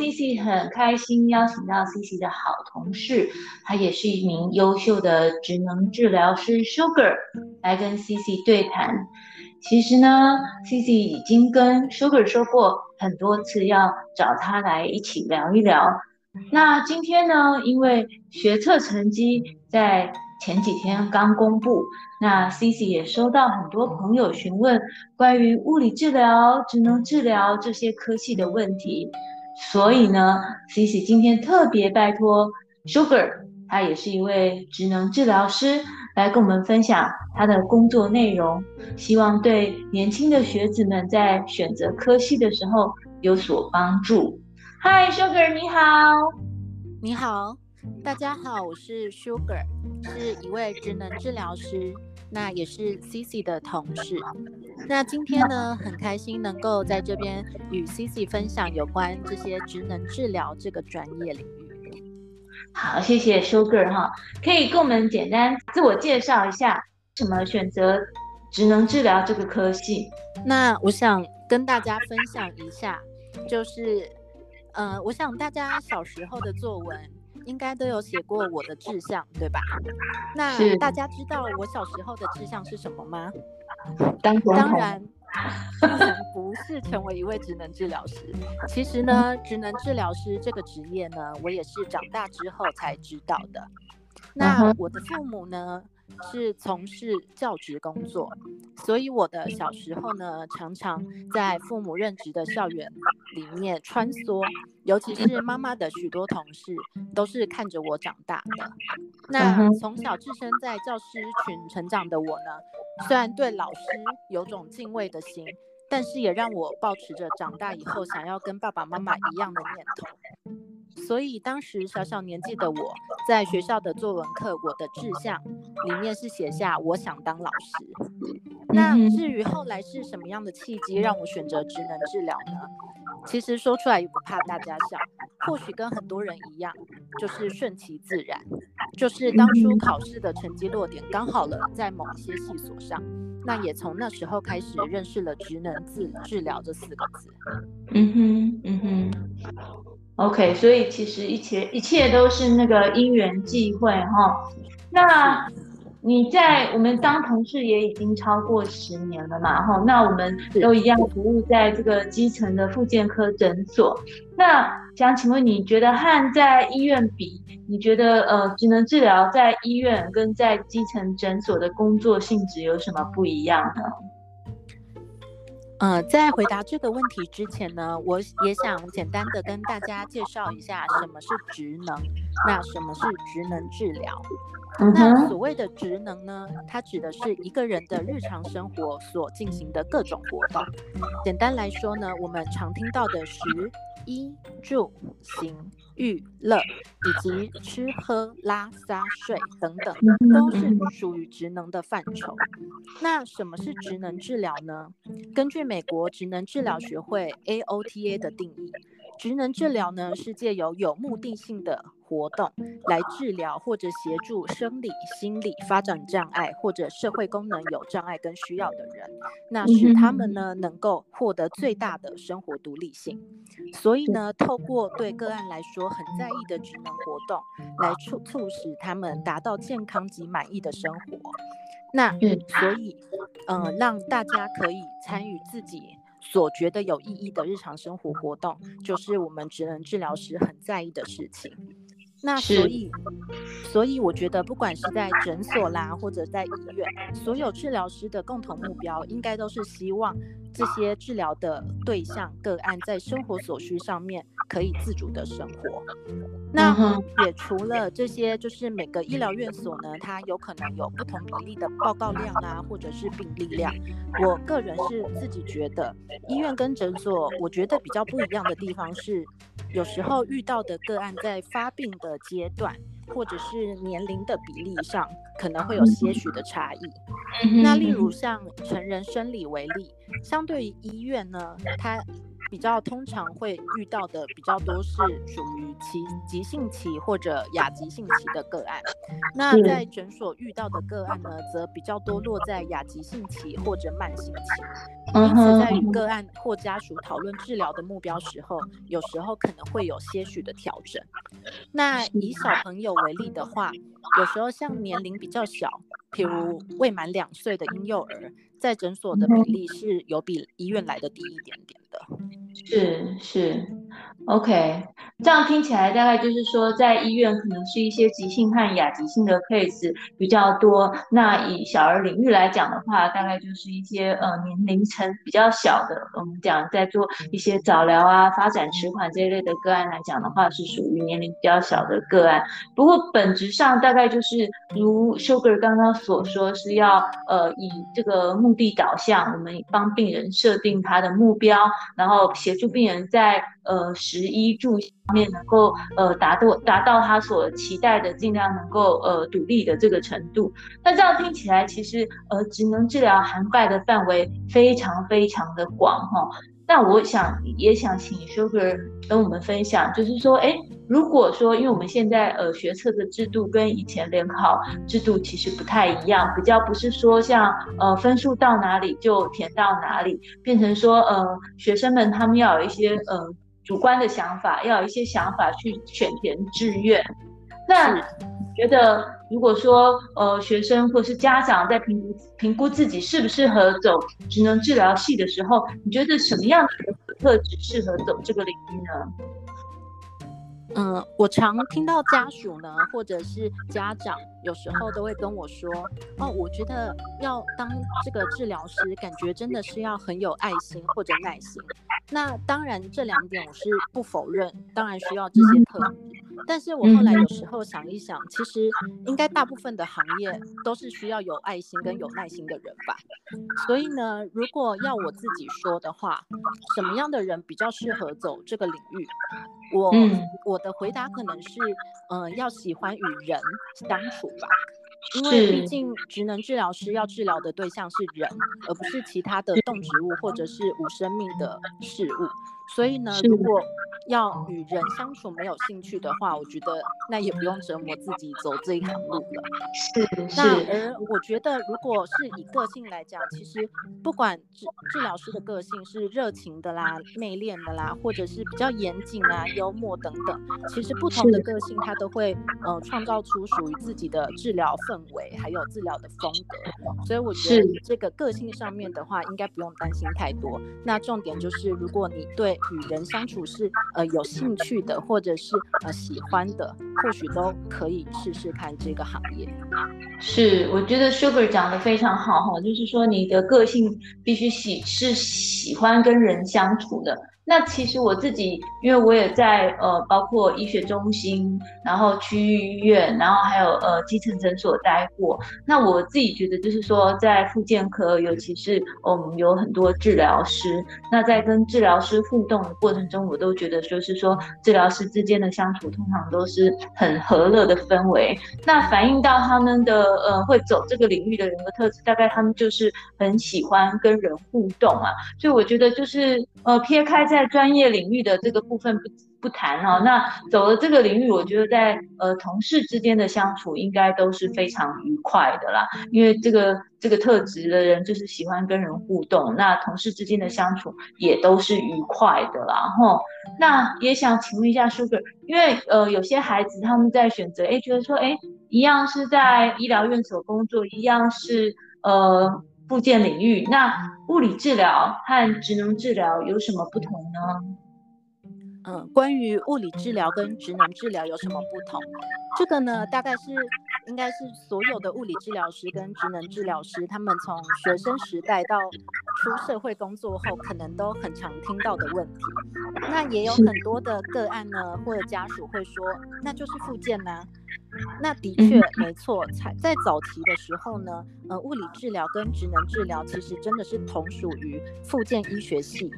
CC 很开心邀请到 CC 的好同事，他也是一名优秀的职能治疗师 Sugar 来跟 CC 对谈。其实呢，CC 已经跟 Sugar 说过很多次要找他来一起聊一聊。那今天呢，因为学测成绩在前几天刚公布，那 CC 也收到很多朋友询问关于物理治疗、职能治疗这些科系的问题，所以呢，Cici 今天特别拜托 Sugar，他也是一位职能治疗师，来跟我们分享他的工作内容，希望对年轻的学子们在选择科系的时候有所帮助。Hi，Sugar，你好，你好。大家好，我是 Sugar，是一位职能治疗师，那也是 Cici 的同事。那今天呢，很开心能够在这边与 Cici 分享有关这些职能治疗这个专业领域。好，谢谢 Sugar 哈，可以跟我们简单自我介绍一下，为什么选择职能治疗这个科系？那我想跟大家分享一下，就是，呃，我想大家小时候的作文。应该都有写过我的志向，对吧？那大家知道我小时候的志向是什么吗？当当然，当然不是成为一位职能治疗师。其实呢，职能治疗师这个职业呢，我也是长大之后才知道的。那我的父母呢，是从事教职工作，所以我的小时候呢，常常在父母任职的校园里面穿梭，尤其是妈妈的许多同事都是看着我长大的。那从小置身在教师群成长的我呢，虽然对老师有种敬畏的心，但是也让我保持着长大以后想要跟爸爸妈妈一样的念头。所以当时小小年纪的我，在学校的作文课，我的志向里面是写下我想当老师。那至于后来是什么样的契机让我选择职能治疗呢？其实说出来也不怕大家笑，或许跟很多人一样，就是顺其自然，就是当初考试的成绩落点刚好了在某些系所上，那也从那时候开始认识了职能治治疗这四个字。嗯哼，嗯哼。OK，所以其实一切一切都是那个因缘际会哈。那你在我们当同事也已经超过十年了嘛哈。那我们都一样服务在这个基层的复健科诊所。那想请问你觉得和在医院比，你觉得呃职能治疗在医院跟在基层诊所的工作性质有什么不一样呢？呃，在回答这个问题之前呢，我也想简单的跟大家介绍一下什么是职能，那什么是职能治疗？那所谓的职能呢，它指的是一个人的日常生活所进行的各种活动。简单来说呢，我们常听到的食、衣、住、行。娱乐以及吃喝拉撒睡等等，都是属于职能的范畴。那什么是职能治疗呢？根据美国职能治疗学会 AOTA 的定义。职能治疗呢，是借由有目的性的活动来治疗或者协助生理、心理发展障碍或者社会功能有障碍跟需要的人，那使他们呢能够获得最大的生活独立性。所以呢，透过对个案来说很在意的职能活动，来促促使他们达到健康及满意的生活。那所以，嗯、呃，让大家可以参与自己。所觉得有意义的日常生活活动，就是我们职能治疗师很在意的事情。那所以，所以我觉得，不管是在诊所啦，或者在医院，所有治疗师的共同目标，应该都是希望这些治疗的对象个案在生活所需上面可以自主的生活。那也除了这些，就是每个医疗院所呢，它有可能有不同比例的报告量啊，或者是病例量。我个人是自己觉得，医院跟诊所，我觉得比较不一样的地方是，有时候遇到的个案在发病的阶段，或者是年龄的比例上，可能会有些许的差异。那例如像成人生理为例，相对于医院呢，它比较通常会遇到的比较多是属于急急性期或者亚急性期的个案。那在诊所遇到的个案呢，则比较多落在亚急性期或者慢性期。因此在与个案或家属讨论治疗的目标时候，有时候可能会有些许的调整。那以小朋友为例的话，有时候像年龄比较小，譬如未满两岁的婴幼儿，在诊所的比例是有比医院来的低一点点的。是是，OK。这样听起来，大概就是说，在医院可能是一些急性和亚急性的 case 比较多。那以小儿领域来讲的话，大概就是一些呃年龄层比较小的，我们讲在做一些早疗啊、发展迟缓这一类的个案来讲的话，是属于年龄比较小的个案。不过本质上大概就是如 Sugar 刚刚所说，是要呃以这个目的导向，我们帮病人设定他的目标，然后协助病人在。呃，食衣住方面能够呃达到达到他所期待的，尽量能够呃独立的这个程度。那这样听起来，其实呃职能治疗涵盖的范围非常非常的广哈。那我想也想请 Sugar 跟我们分享，就是说，哎，如果说因为我们现在呃学测的制度跟以前联考制度其实不太一样，比较不是说像呃分数到哪里就填到哪里，变成说呃学生们他们要有一些呃。主观的想法，要有一些想法去选填志愿。那你觉得，如果说呃学生或是家长在评估评估自己适不适合走职能治疗系的时候，你觉得什么样的特质适合走这个领域呢？嗯，我常听到家属呢，或者是家长，有时候都会跟我说，哦，我觉得要当这个治疗师，感觉真的是要很有爱心或者耐心。那当然，这两点我是不否认，当然需要这些特质。但是我后来有时候想一想，其实应该大部分的行业都是需要有爱心跟有耐心的人吧。所以呢，如果要我自己说的话，什么样的人比较适合走这个领域？我我的回答可能是，嗯、呃，要喜欢与人相处吧，因为毕竟职能治疗师要治疗的对象是人，而不是其他的动植物或者是无生命的事物。所以呢，如果要与人相处没有兴趣的话，我觉得那也不用折磨自己走这一条路了。是是。那而我觉得，如果是以个性来讲，其实不管治治疗师的个性是热情的啦、内敛的啦，或者是比较严谨啊、幽默等等，其实不同的个性他都会呃创造出属于自己的治疗氛围，还有治疗的风格。所以我觉得这个个性上面的话，应该不用担心太多。那重点就是，如果你对与人相处是呃有兴趣的，或者是呃喜欢的，或许都可以试试看这个行业。是，我觉得 Sugar 讲的非常好哈，就是说你的个性必须喜是喜欢跟人相处的。那其实我自己，因为我也在呃，包括医学中心，然后区域医院，然后还有呃基层诊所待过。那我自己觉得，就是说在复健科，尤其是我们有很多治疗师，那在跟治疗师互动的过程中，我都觉得说是说治疗师之间的相处，通常都是很和乐的氛围。那反映到他们的呃会走这个领域的人格特质，大概他们就是很喜欢跟人互动啊。所以我觉得就是呃撇开在专业领域的这个部分不不谈哈，那走了这个领域，我觉得在呃同事之间的相处应该都是非常愉快的啦，因为这个这个特质的人就是喜欢跟人互动，那同事之间的相处也都是愉快的啦哈。那也想请问一下 Sugar，因为呃有些孩子他们在选择，哎觉得说哎一样是在医疗院所工作，一样是呃。复健领域，那物理治疗和职能治疗有什么不同呢？嗯，关于物理治疗跟职能治疗有什么不同？这个呢，大概是应该是所有的物理治疗师跟职能治疗师，他们从学生时代到出社会工作后，可能都很常听到的问题。那也有很多的个案呢，或者家属会说，那就是复健呐、啊。那的确没错，才在早期的时候呢，呃，物理治疗跟职能治疗其实真的是同属于附件医学系，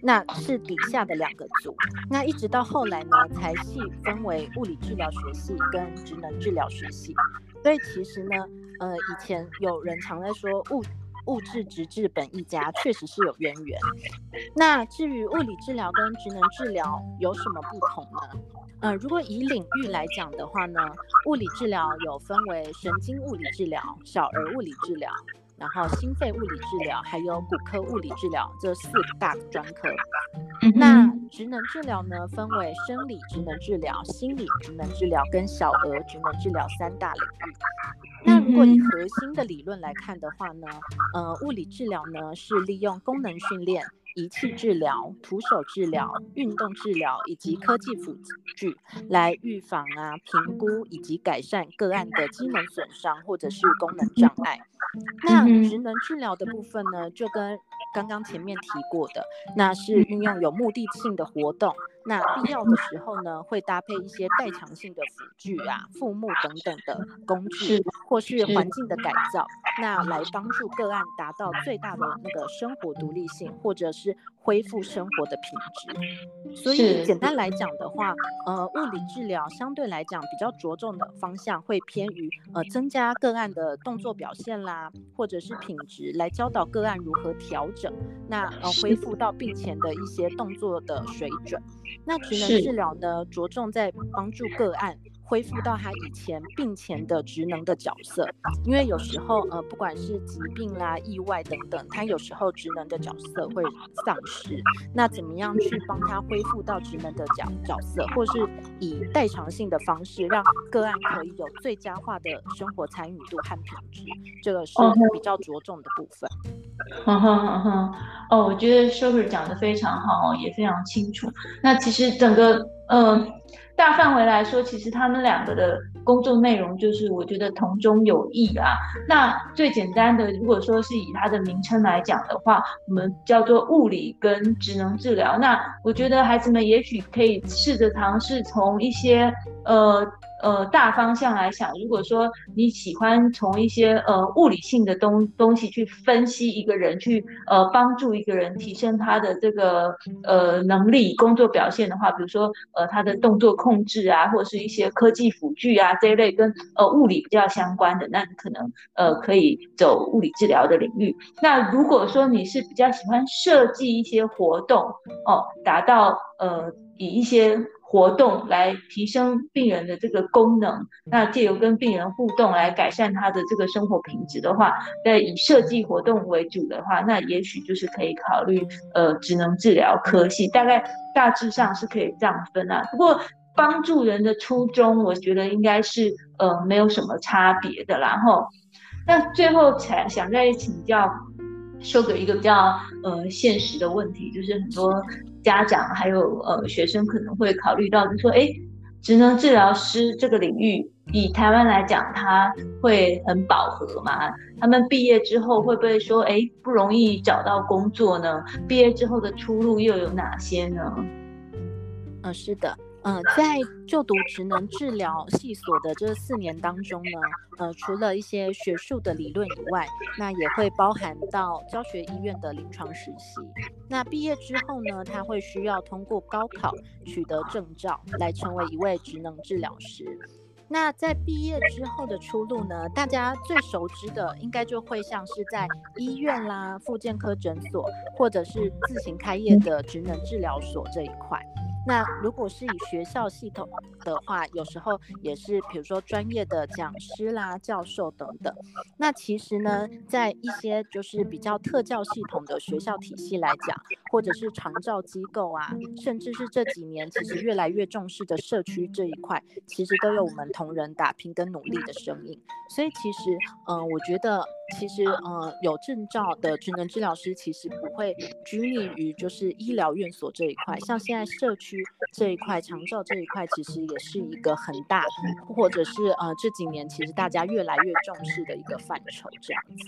那是底下的两个组。那一直到后来呢，才细分为物理治疗学系跟职能治疗学系。所以其实呢，呃，以前有人常在说物物质直治本一家，确实是有渊源。那至于物理治疗跟职能治疗有什么不同呢？呃，如果以领域来讲的话呢，物理治疗有分为神经物理治疗、小儿物理治疗，然后心肺物理治疗，还有骨科物理治疗这四大专科。那职能治疗呢，分为生理职能治疗、心理职能治疗跟小儿职能治疗三大领域。那如果以核心的理论来看的话呢，呃，物理治疗呢是利用功能训练。仪器治疗、徒手治疗、运动治疗以及科技辅具，来预防啊、评估以及改善个案的机能损伤或者是功能障碍。那职能治疗的部分呢，就跟刚刚前面提过的，那是运用有目的性的活动。那必要的时候呢，会搭配一些代偿性的辅具啊、附木等等的工具，或是。环境的改造，那来帮助个案达到最大的那个生活独立性，或者是恢复生活的品质。所以简单来讲的话，呃，物理治疗相对来讲比较着重的方向会偏于呃增加个案的动作表现啦，或者是品质，来教导个案如何调整，那呃恢复到病前的一些动作的水准。那职能治疗呢，着重在帮助个案恢复到他以前病前的职能的角色，因为有时候呃，不管是疾病啦、意外等等，他有时候职能的角色会丧失。那怎么样去帮他恢复到职能的角角色，或是以代偿性的方式，让个案可以有最佳化的生活参与度和品质，这个是比较着重的部分。哈哈哈哈哦，我觉得 Sugar 讲得非常好，也非常清楚。那其实整个嗯。大范围来说，其实他们两个的工作内容就是我觉得同中有异啊。那最简单的，如果说是以它的名称来讲的话，我们叫做物理跟职能治疗。那我觉得孩子们也许可以试着尝试从一些呃。呃，大方向来想，如果说你喜欢从一些呃物理性的东东西去分析一个人，去呃帮助一个人提升他的这个呃能力、工作表现的话，比如说呃他的动作控制啊，或者是一些科技辅具啊这一类跟呃物理比较相关的，那你可能呃可以走物理治疗的领域。那如果说你是比较喜欢设计一些活动哦，达到呃以一些。活动来提升病人的这个功能，那借由跟病人互动来改善他的这个生活品质的话，那以设计活动为主的话，那也许就是可以考虑呃职能治疗科系，大概大致上是可以这样分啊。不过帮助人的初衷，我觉得应该是呃没有什么差别的。然后那最后才想再请教 Sugar 一个比较呃现实的问题，就是很多。家长还有呃学生可能会考虑到，就说，哎，职能治疗师这个领域，以台湾来讲，它会很饱和吗？他们毕业之后会不会说，哎，不容易找到工作呢？毕业之后的出路又有哪些呢？嗯，是的。呃，在就读职能治疗系所的这四年当中呢，呃，除了一些学术的理论以外，那也会包含到教学医院的临床实习。那毕业之后呢，他会需要通过高考取得证照，来成为一位职能治疗师。那在毕业之后的出路呢，大家最熟知的应该就会像是在医院啦、复健科诊所，或者是自行开业的职能治疗所这一块。那如果是以学校系统的话，有时候也是比如说专业的讲师啦、教授等等。那其实呢，在一些就是比较特教系统的学校体系来讲，或者是长照机构啊，甚至是这几年其实越来越重视的社区这一块，其实都有我们同仁打拼跟努力的声音。所以其实，嗯、我觉得。其实，呃，有证照的职能治疗师其实不会拘泥于就是医疗院所这一块，像现在社区这一块、长照这一块，其实也是一个很大，或者是呃这几年其实大家越来越重视的一个范畴，这样子。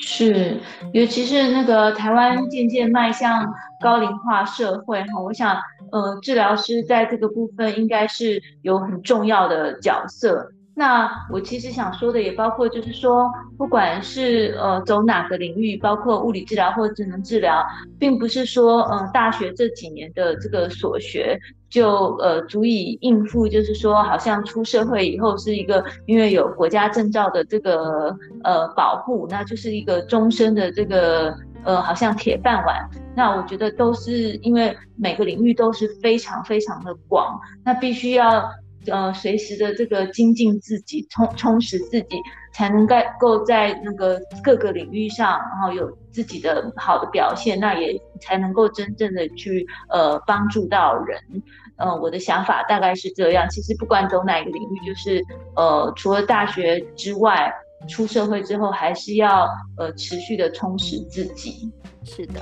是，尤其是那个台湾渐渐迈向高龄化社会哈，我想，呃，治疗师在这个部分应该是有很重要的角色。那我其实想说的也包括，就是说，不管是呃走哪个领域，包括物理治疗或智能治疗，并不是说呃大学这几年的这个所学就呃足以应付，就是说好像出社会以后是一个因为有国家证照的这个呃保护，那就是一个终身的这个呃好像铁饭碗。那我觉得都是因为每个领域都是非常非常的广，那必须要。呃随时的这个精进自己，充充实自己，才能够在那个各个领域上，然后有自己的好的表现，那也才能够真正的去呃帮助到人。呃，我的想法大概是这样。其实不管走哪一个领域，就是呃除了大学之外，出社会之后还是要呃持续的充实自己。是的。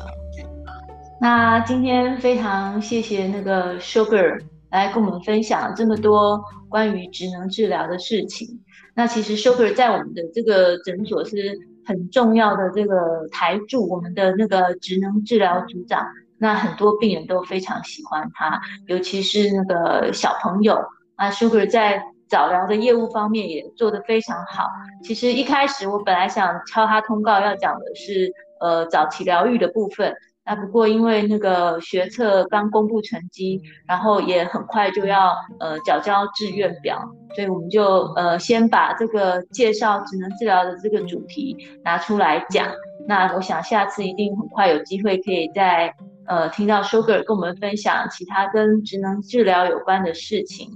那今天非常谢谢那个 Sugar 来跟我们分享这么多关于职能治疗的事情。那其实 Sugar 在我们的这个诊所是很重要的这个台柱，我们的那个职能治疗组长。那很多病人都非常喜欢他，尤其是那个小朋友。那 Sugar 在早疗的业务方面也做得非常好。其实一开始我本来想敲他通告，要讲的是呃早期疗愈的部分。那不过因为那个学测刚公布成绩，然后也很快就要呃缴交志愿表，所以我们就呃先把这个介绍职能治疗的这个主题拿出来讲。那我想下次一定很快有机会可以再呃听到 Sugar 跟我们分享其他跟职能治疗有关的事情。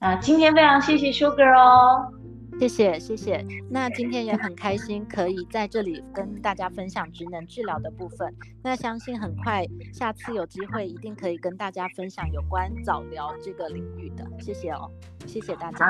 那今天非常谢谢 Sugar 哦。谢谢谢谢，那今天也很开心可以在这里跟大家分享职能治疗的部分。那相信很快下次有机会一定可以跟大家分享有关早疗这个领域的。谢谢哦，谢谢大家。